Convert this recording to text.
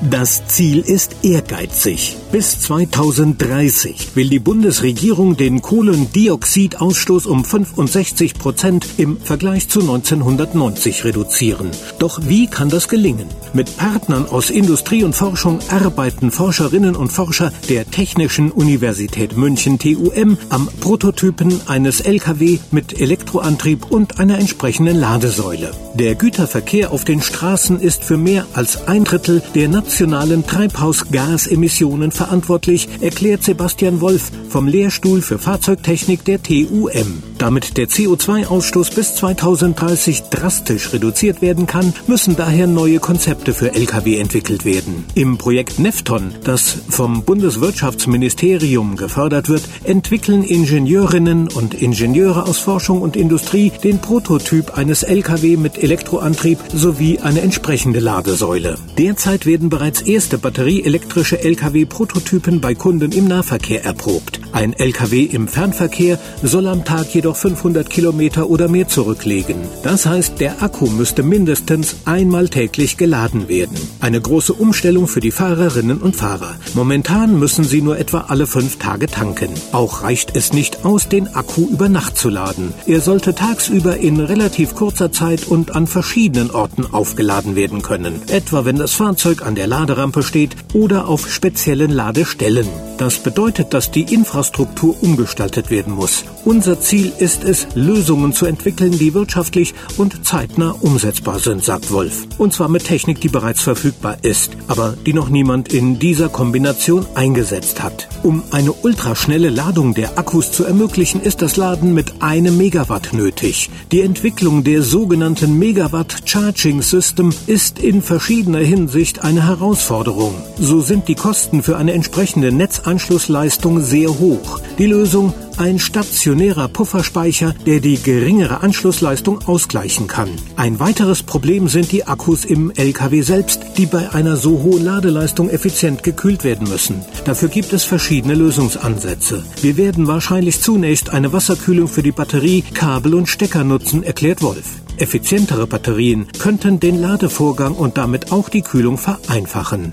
Das Ziel ist ehrgeizig. Bis 2030 will die Bundesregierung den Kohlendioxidausstoß um 65 Prozent im Vergleich zu 1990 reduzieren. Doch wie kann das gelingen? Mit Partnern aus Industrie und Forschung arbeiten Forscherinnen und Forscher der Technischen Universität München TUM am Prototypen eines Lkw mit Elektroantrieb und einer entsprechenden Ladesäule. Der Güterverkehr auf den Straßen ist für mehr als ein Drittel der nationalen Treibhausgasemissionen verantwortlich, erklärt Sebastian Wolf vom Lehrstuhl für Fahrzeugtechnik der TUM. Damit der CO2-Ausstoß bis 2030 drastisch reduziert werden kann, müssen daher neue Konzepte für Lkw entwickelt werden. Im Projekt Nefton, das vom Bundeswirtschaftsministerium gefördert wird, entwickeln Ingenieurinnen und Ingenieure aus Forschung und Industrie den Prototyp eines Lkw mit Elektroantrieb sowie eine entsprechende Ladesäule. Derzeit werden bereits erste batterieelektrische Lkw-Prototypen bei Kunden im Nahverkehr erprobt. Ein Lkw im Fernverkehr soll am Tag jedoch 500 Kilometer oder mehr zurücklegen. Das heißt, der Akku müsste mindestens einmal täglich geladen werden. Eine große Umstellung für die Fahrerinnen und Fahrer. Momentan müssen sie nur etwa alle fünf Tage tanken. Auch reicht es nicht aus, den Akku über Nacht zu laden. Er sollte tagsüber in relativ kurzer Zeit und an verschiedenen Orten aufgeladen werden können. Etwa wenn das Fahrzeug an der Laderampe steht oder auf speziellen Ladestellen. Das bedeutet, dass die Infrastruktur umgestaltet werden muss. Unser Ziel ist es, Lösungen zu entwickeln, die wirtschaftlich und zeitnah umsetzbar sind, sagt Wolf. Und zwar mit Technik, die bereits verfügbar ist, aber die noch niemand in dieser Kombination eingesetzt hat. Um eine ultraschnelle Ladung der Akkus zu ermöglichen, ist das Laden mit einem Megawatt nötig. Die Entwicklung der sogenannten Megawatt Charging System ist in verschiedener Hinsicht eine Herausforderung. So sind die Kosten für eine entsprechende Netz Anschlussleistung sehr hoch. Die Lösung ein stationärer Pufferspeicher, der die geringere Anschlussleistung ausgleichen kann. Ein weiteres Problem sind die Akkus im LKW selbst, die bei einer so hohen Ladeleistung effizient gekühlt werden müssen. Dafür gibt es verschiedene Lösungsansätze. Wir werden wahrscheinlich zunächst eine Wasserkühlung für die Batterie, Kabel und Stecker nutzen, erklärt Wolf. Effizientere Batterien könnten den Ladevorgang und damit auch die Kühlung vereinfachen.